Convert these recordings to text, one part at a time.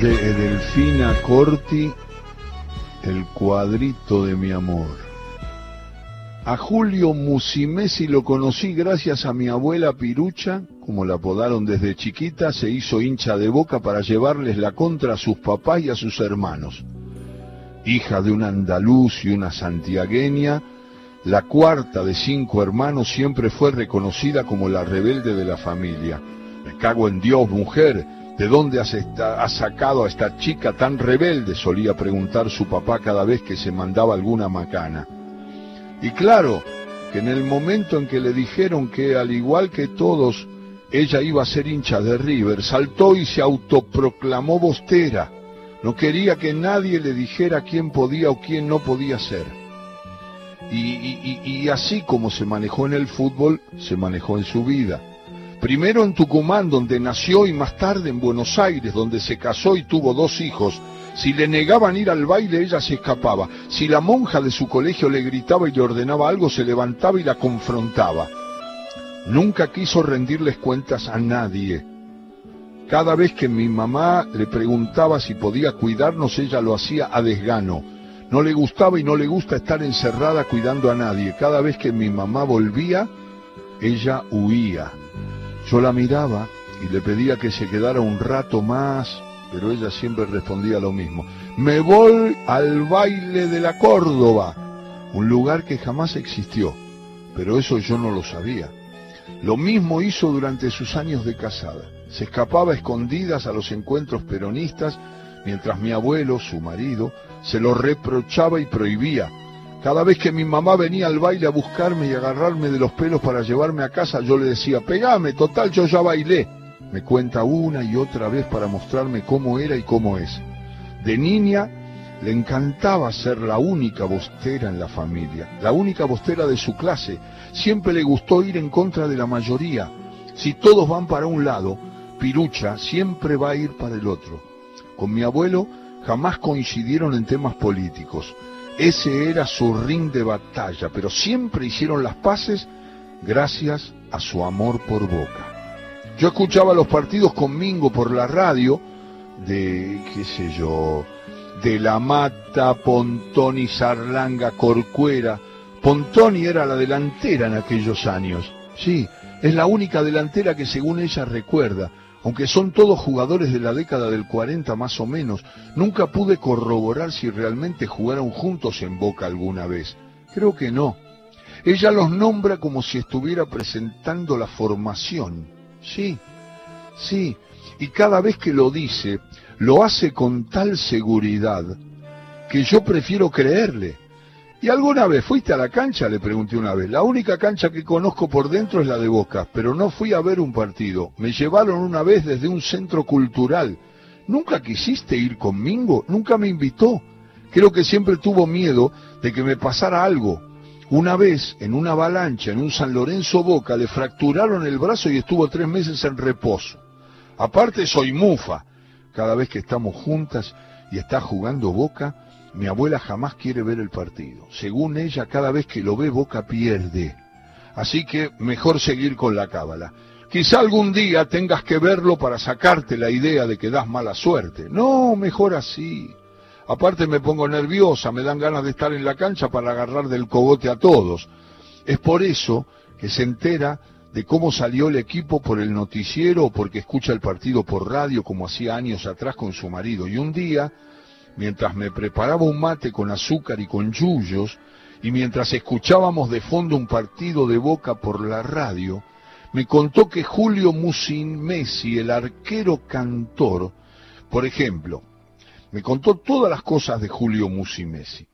de Delfina Corti, El cuadrito de mi amor. A Julio Musimesi lo conocí gracias a mi abuela Pirucha, como la apodaron desde chiquita, se hizo hincha de boca para llevarles la contra a sus papás y a sus hermanos. Hija de un andaluz y una santiagueña, la cuarta de cinco hermanos siempre fue reconocida como la rebelde de la familia. Me cago en Dios, mujer, ¿De dónde has, sacado a esta chica tan rebelde? solía preguntar su papá cada vez que se mandaba alguna macana. Y claro, que en el momento en que le dijeron que al igual que todos, ella iba a ser hincha de River, saltó y se autoproclamó bostera. No quería que nadie le dijera quién podía o quién no podía ser. y así como se manejó en el fútbol, se manejó en su vida. Primero en Tucumán, donde nació, y más tarde en Buenos Aires, donde se casó y tuvo dos hijos. Si le negaban ir al baile, ella se escapaba. Si la monja de su colegio le gritaba y le ordenaba algo, se levantaba y la confrontaba. Nunca quiso rendirles cuentas a nadie. Cada vez que mi mamá le preguntaba si podía cuidarnos, ella lo hacía a desgano. No le gustaba y no le gusta estar encerrada cuidando a nadie. Cada vez que mi mamá volvía, ella huía. Yo la miraba y le pedía que se quedara un rato más, pero ella siempre respondía lo mismo. Me voy al baile de la Córdoba, un lugar que jamás existió, pero eso yo no lo sabía. Lo mismo hizo durante sus años de casada. Se escapaba escondidas a los encuentros peronistas, mientras mi abuelo, su marido, se lo reprochaba y prohibía, cada vez que mi mamá venía al baile a buscarme y agarrarme de los pelos para llevarme a casa, yo le decía, pegame, total, yo ya bailé. Me cuenta una y otra vez para mostrarme cómo era y cómo es. De niña le encantaba ser la única bostera en la familia, la única bostera de su clase. Siempre le gustó ir en contra de la mayoría. Si todos van para un lado, Pirucha siempre va a ir para el otro. Con mi abuelo jamás coincidieron en temas políticos. Ese era su ring de batalla, pero siempre hicieron las paces gracias a su amor por Boca. Yo escuchaba los partidos con Mingo por la radio de, qué sé yo, de La Mata, Pontoni, Sarlanga, Corcuera. Pontoni era la delantera en aquellos años. Sí, es la única delantera que según ella recuerda aunque son todos jugadores de la década del 40 más o menos, nunca pude corroborar si realmente jugaron juntos en Boca alguna vez. Creo que no. Ella los nombra como si estuviera presentando la formación. Sí, sí, y cada vez que lo dice, lo hace con tal seguridad que yo prefiero creerle. ¿Y alguna vez fuiste a la cancha? Le pregunté una vez. La única cancha que conozco por dentro es la de Boca, pero no fui a ver un partido. Me llevaron una vez desde un centro cultural. ¿Nunca quisiste ir conmigo? Nunca me invitó. Creo que siempre tuvo miedo de que me pasara algo. Una vez, en una avalancha en un San Lorenzo Boca, le fracturaron el brazo y estuvo tres meses en reposo. Aparte soy mufa. Cada vez que estamos juntas y está jugando Boca, mi abuela jamás quiere ver el partido. Según ella, cada vez que lo ve Boca pierde. Así que mejor seguir con la cábala. Quizá algún día tengas que verlo para sacarte la idea de que das mala suerte. No, mejor así. Aparte me pongo nerviosa, me dan ganas de estar en la cancha para agarrar del cogote a todos. Es por eso que se entera de cómo salió el equipo por el noticiero o porque escucha el partido por radio como hacía años atrás con su marido. Y un día mientras me preparaba un mate con azúcar y con yuyos, y mientras escuchábamos de fondo un partido de boca por la radio, me contó que Julio Musin Messi, el arquero cantor, por ejemplo, me contó todas las cosas de Julio Musin Messi.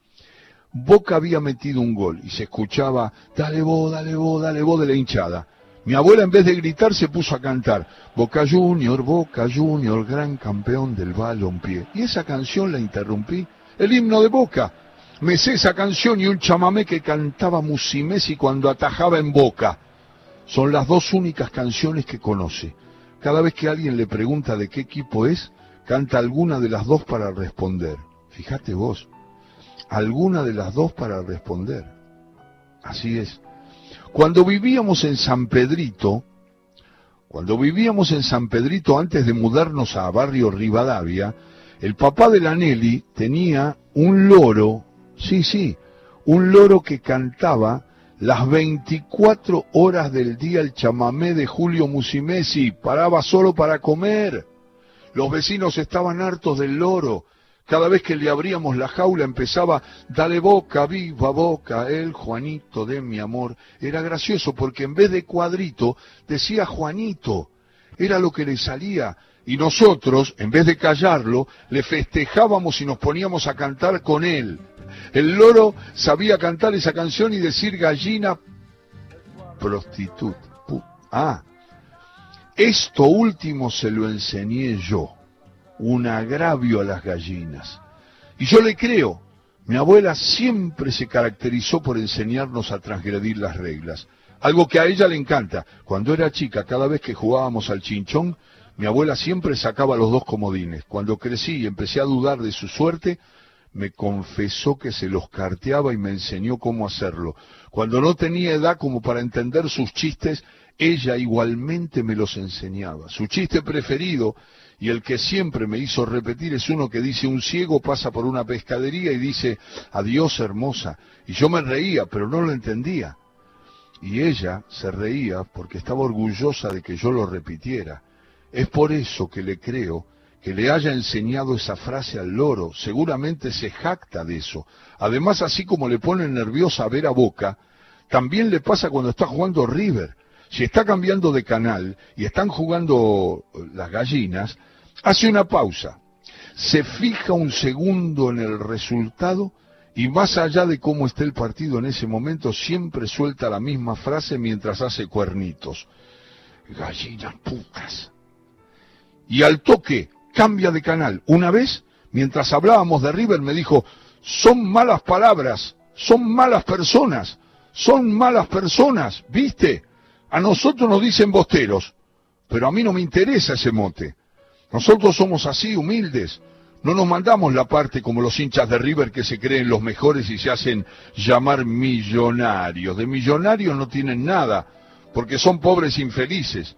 Boca había metido un gol y se escuchaba, dale vos, dale vos, dale vos de la hinchada. Mi abuela en vez de gritar se puso a cantar Boca Junior, Boca Junior, gran campeón del balompié. Y esa canción la interrumpí, el himno de Boca. Me sé esa canción y un chamamé que cantaba Musimesi cuando atajaba en Boca. Son las dos únicas canciones que conoce. Cada vez que alguien le pregunta de qué equipo es, canta alguna de las dos para responder. Fíjate vos, alguna de las dos para responder. Así es. Cuando vivíamos en San Pedrito, cuando vivíamos en San Pedrito antes de mudarnos a Barrio Rivadavia, El papá de la Nelly tenía un loro, sí, sí, un loro que cantaba las 24 horas del día el chamamé de Julio Musimesi, paraba solo para comer. Los vecinos estaban hartos del loro. Cada vez que le abríamos la jaula empezaba, dale boca, viva boca, el Juanito de mi amor. Era gracioso porque en vez de cuadrito decía Juanito. Era lo que le salía. Y nosotros, en vez de callarlo, le festejábamos y nos poníamos a cantar con él. El loro sabía cantar esa canción y decir gallina prostituta. Ah, esto último se lo enseñé yo, un agravio a las gallinas. Y yo le creo, mi abuela siempre se caracterizó por enseñarnos a transgredir las reglas, algo que a ella le encanta. Cuando era chica, cada vez que jugábamos al chinchón, mi abuela siempre sacaba los dos comodines. Cuando crecí y empecé a dudar de su suerte, me confesó que se los carteaba y me enseñó cómo hacerlo. Cuando no tenía edad como para entender sus chistes, ella igualmente me los enseñaba. Su chiste preferido y el que siempre me hizo repetir es uno que dice un ciego pasa por una pescadería y dice adiós hermosa. Y yo me reía, pero no lo entendía. Y ella se reía porque estaba orgullosa de que yo lo repitiera. Es por eso que le creo que le haya enseñado esa frase al loro, seguramente se jacta de eso. Además, así como le pone nerviosa a ver a Boca, también le pasa cuando está jugando River. Si está cambiando de canal y están jugando las gallinas, hace una pausa, se fija un segundo en el resultado y más allá de cómo esté el partido en ese momento, siempre suelta la misma frase mientras hace cuernitos. Gallinas putas. Y al toque, cambia de canal. Una vez, mientras hablábamos de River, me dijo, son malas palabras, son malas personas, son malas personas, ¿viste? A nosotros nos dicen bosteros, pero a mí no me interesa ese mote. Nosotros somos así, humildes. No nos mandamos la parte como los hinchas de River que se creen los mejores y se hacen llamar millonarios. De millonarios no tienen nada, porque son pobres infelices.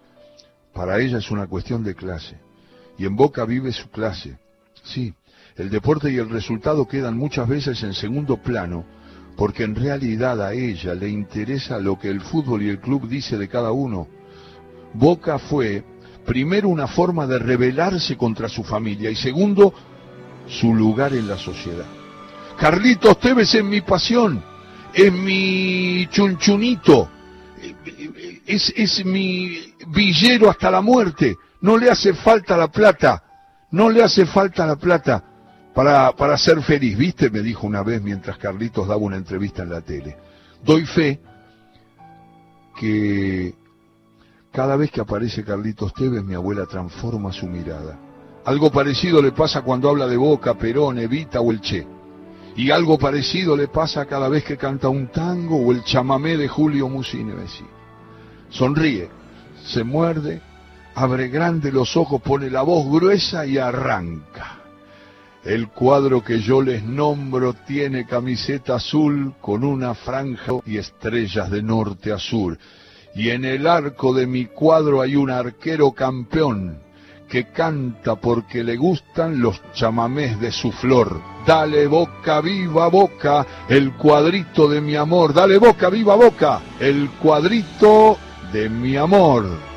Para ella es una cuestión de clase y en Boca vive su clase. Sí, el deporte y el resultado quedan muchas veces en segundo plano, porque en realidad a ella le interesa lo que el fútbol y el club dice de cada uno. Boca fue, primero, una forma de rebelarse contra su familia y segundo, su lugar en la sociedad. Carlitos Tevez es mi pasión, es mi chunchunito, es, es mi villero hasta la muerte. No le hace falta la plata, no le hace falta la plata para, para ser feliz. ¿Viste? Me dijo una vez mientras Carlitos daba una entrevista en la tele. Doy fe que cada vez que aparece Carlitos Tevez, mi abuela transforma su mirada. Algo parecido le pasa cuando habla de Boca, Perón, Evita o el Che. Y algo parecido le pasa cada vez que canta un tango o el chamamé de Julio Musinevesi. Sonríe, se muerde abre grande los ojos, pone la voz gruesa y arranca. El cuadro que yo les nombro tiene camiseta azul con una franja y estrellas de norte a sur. Y en el arco de mi cuadro hay un arquero campeón que canta porque le gustan los chamamés de su flor. Dale boca, viva boca, el cuadrito de mi amor. Dale boca, viva boca, el cuadrito de mi amor.